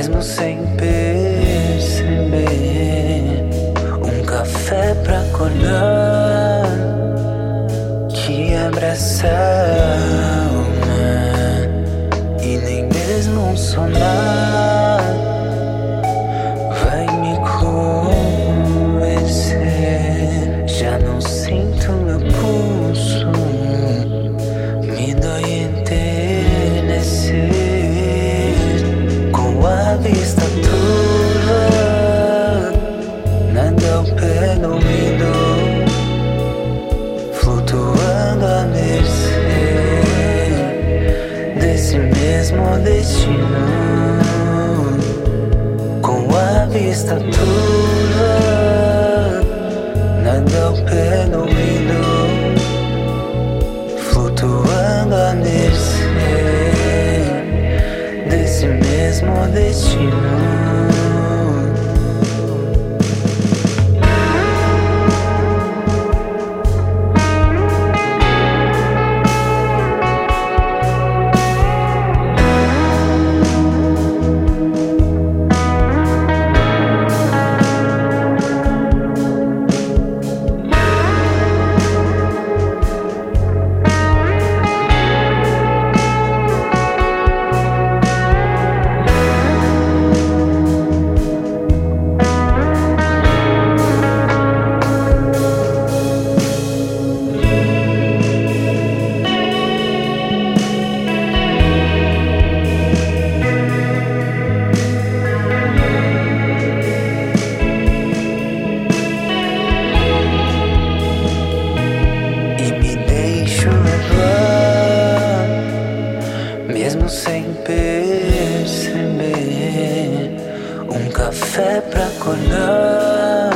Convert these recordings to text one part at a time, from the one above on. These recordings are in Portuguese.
mesmo sem perceber. Um café pra acordar que abraça a alma e nem mesmo um sonar. A vista ao pé do ouvido, flutuando a mercê desse mesmo destino, com a vista turva, mesmo destino. e café pra acordar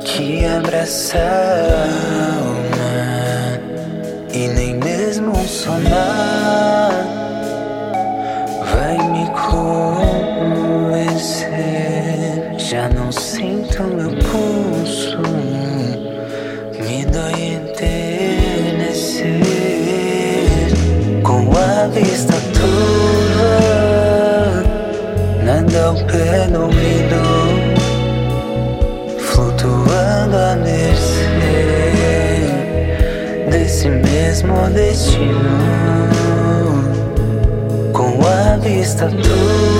que abraça a alma e nem mesmo um sonar vai me convencer. Já não sinto meu pulso me dói enternecer com a vista turva, pé do ouvido, flutuando a mercê desse mesmo destino, com a vista turva,